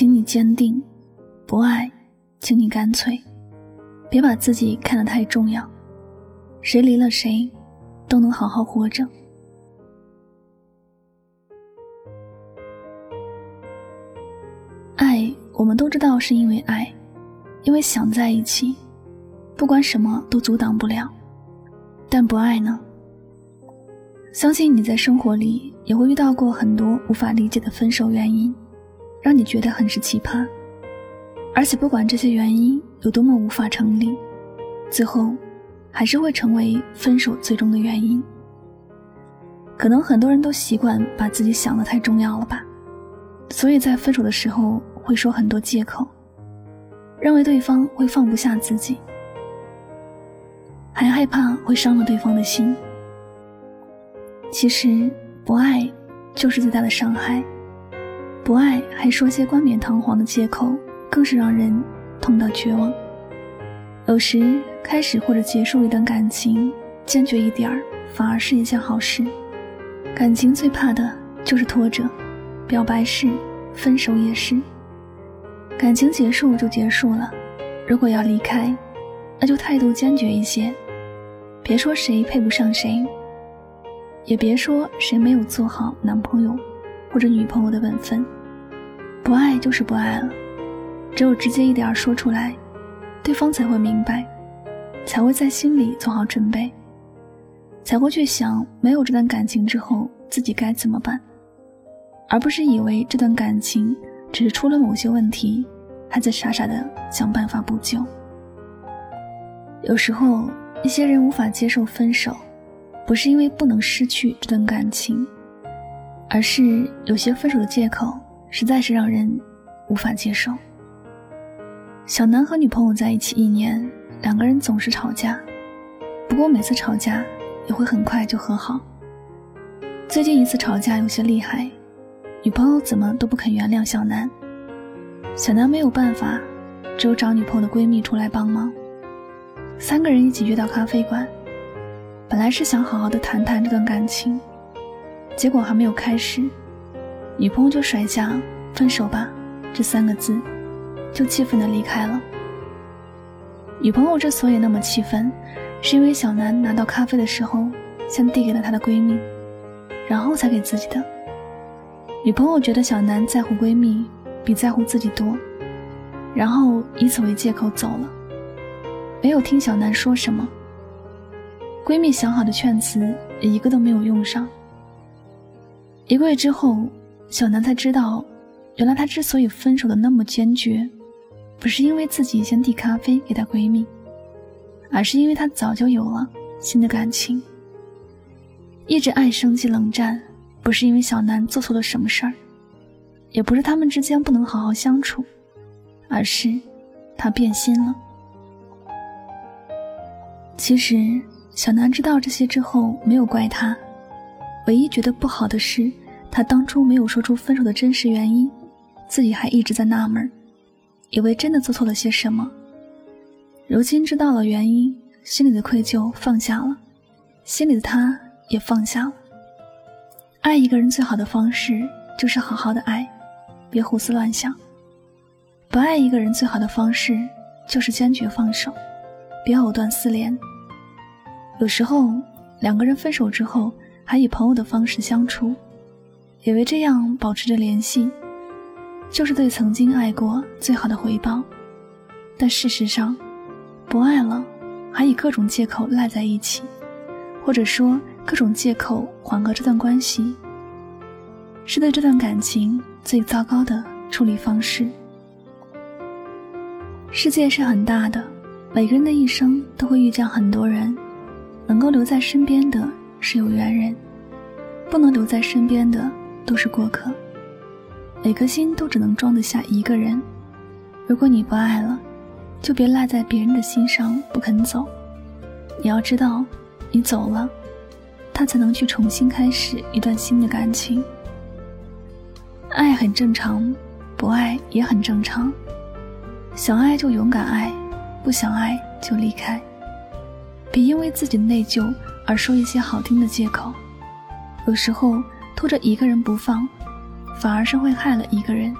请你坚定；不爱，请你干脆。别把自己看得太重要，谁离了谁，都能好好活着。爱，我们都知道是因为爱，因为想在一起，不管什么都阻挡不了。但不爱呢？相信你在生活里也会遇到过很多无法理解的分手原因，让你觉得很是奇葩。而且不管这些原因有多么无法成立，最后还是会成为分手最终的原因。可能很多人都习惯把自己想的太重要了吧，所以在分手的时候会说很多借口，认为对方会放不下自己，还害怕会伤了对方的心。其实不爱就是最大的伤害，不爱还说些冠冕堂皇的借口。更是让人痛到绝望。有时开始或者结束一段感情，坚决一点儿反而是一件好事。感情最怕的就是拖着，表白是，分手也是。感情结束就结束了，如果要离开，那就态度坚决一些，别说谁配不上谁，也别说谁没有做好男朋友或者女朋友的本分。不爱就是不爱了。只有直接一点说出来，对方才会明白，才会在心里做好准备，才会去想没有这段感情之后自己该怎么办，而不是以为这段感情只是出了某些问题，还在傻傻的想办法补救。有时候一些人无法接受分手，不是因为不能失去这段感情，而是有些分手的借口实在是让人无法接受。小南和女朋友在一起一年，两个人总是吵架，不过每次吵架也会很快就和好。最近一次吵架有些厉害，女朋友怎么都不肯原谅小南，小南没有办法，只有找女朋友的闺蜜出来帮忙。三个人一起约到咖啡馆，本来是想好好的谈谈这段感情，结果还没有开始，女朋友就甩下“分手吧”这三个字。就气愤的离开了。女朋友之所以那么气愤，是因为小南拿到咖啡的时候，先递给了她的闺蜜，然后才给自己的。女朋友觉得小南在乎闺蜜比在乎自己多，然后以此为借口走了，没有听小南说什么。闺蜜想好的劝词也一个都没有用上。一个月之后，小南才知道，原来她之所以分手的那么坚决。不是因为自己先递咖啡给她闺蜜，而是因为她早就有了新的感情。一直爱生气冷战，不是因为小南做错了什么事儿，也不是他们之间不能好好相处，而是他变心了。其实小南知道这些之后，没有怪他，唯一觉得不好的是，他当初没有说出分手的真实原因，自己还一直在纳闷。以为真的做错了些什么，如今知道了原因，心里的愧疚放下了，心里的他也放下了。爱一个人最好的方式就是好好的爱，别胡思乱想；不爱一个人最好的方式就是坚决放手，别藕断丝连。有时候两个人分手之后还以朋友的方式相处，以为这样保持着联系。就是对曾经爱过最好的回报，但事实上，不爱了，还以各种借口赖在一起，或者说各种借口缓和这段关系，是对这段感情最糟糕的处理方式。世界是很大的，每个人的一生都会遇见很多人，能够留在身边的是有缘人，不能留在身边的都是过客。每颗心都只能装得下一个人。如果你不爱了，就别赖在别人的心上不肯走。你要知道，你走了，他才能去重新开始一段新的感情。爱很正常，不爱也很正常。想爱就勇敢爱，不想爱就离开。别因为自己的内疚而说一些好听的借口。有时候拖着一个人不放。反而是会害了一个人。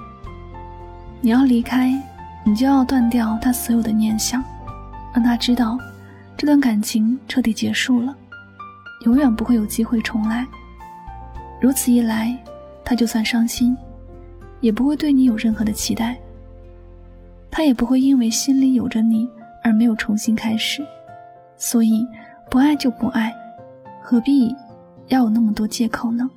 你要离开，你就要断掉他所有的念想，让他知道这段感情彻底结束了，永远不会有机会重来。如此一来，他就算伤心，也不会对你有任何的期待。他也不会因为心里有着你而没有重新开始。所以，不爱就不爱，何必要有那么多借口呢？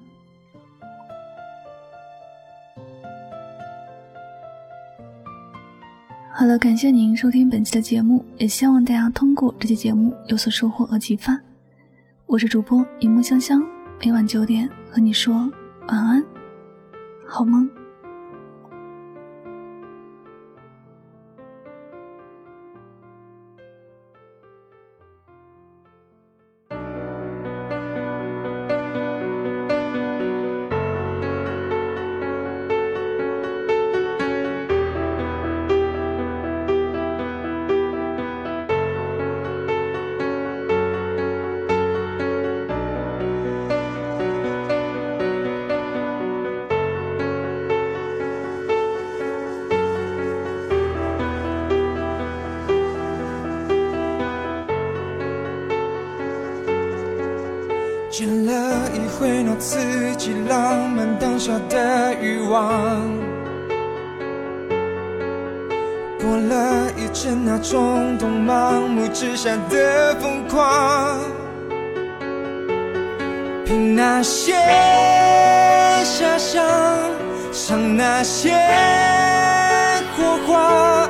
好了，感谢您收听本期的节目，也希望大家通过这期节目有所收获和启发。我是主播一木香香，每晚九点和你说晚安，好梦。刺激浪漫当下的欲望，过了一阵那冲动盲目之下的疯狂，凭那些遐想，想那些火花，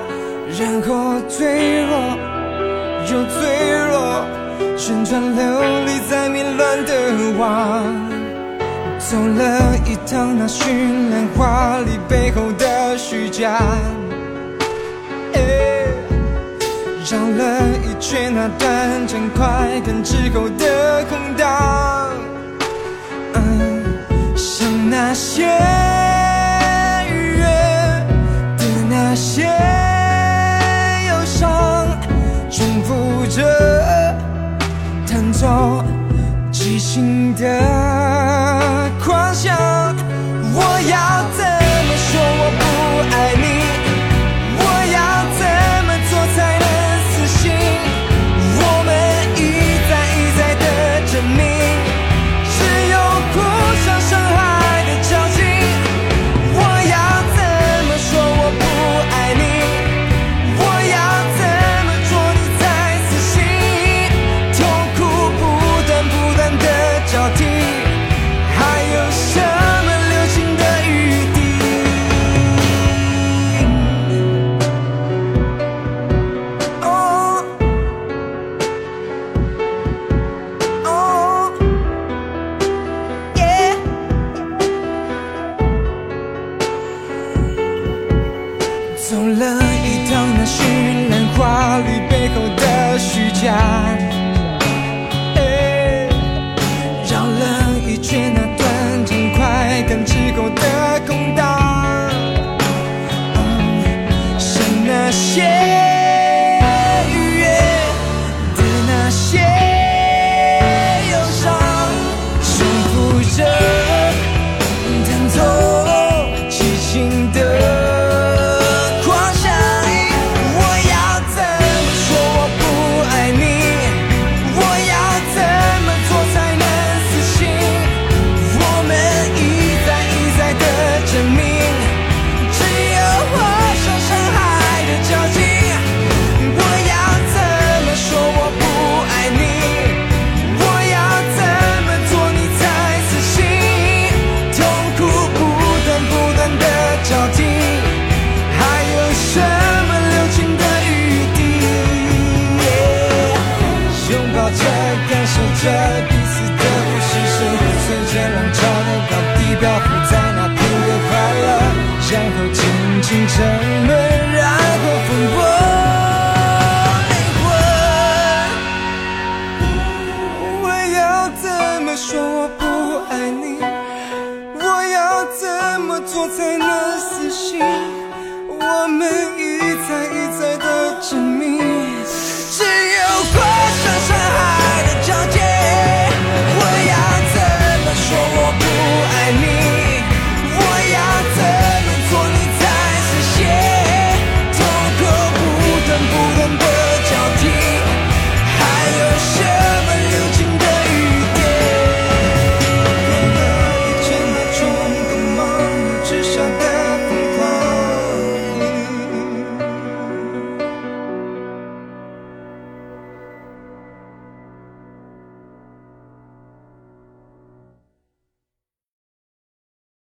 然后坠落又坠落。旋转流离在迷乱的网，走了一趟那绚烂华丽背后的虚假，绕了一圈那短暂快感之后的空荡，像那些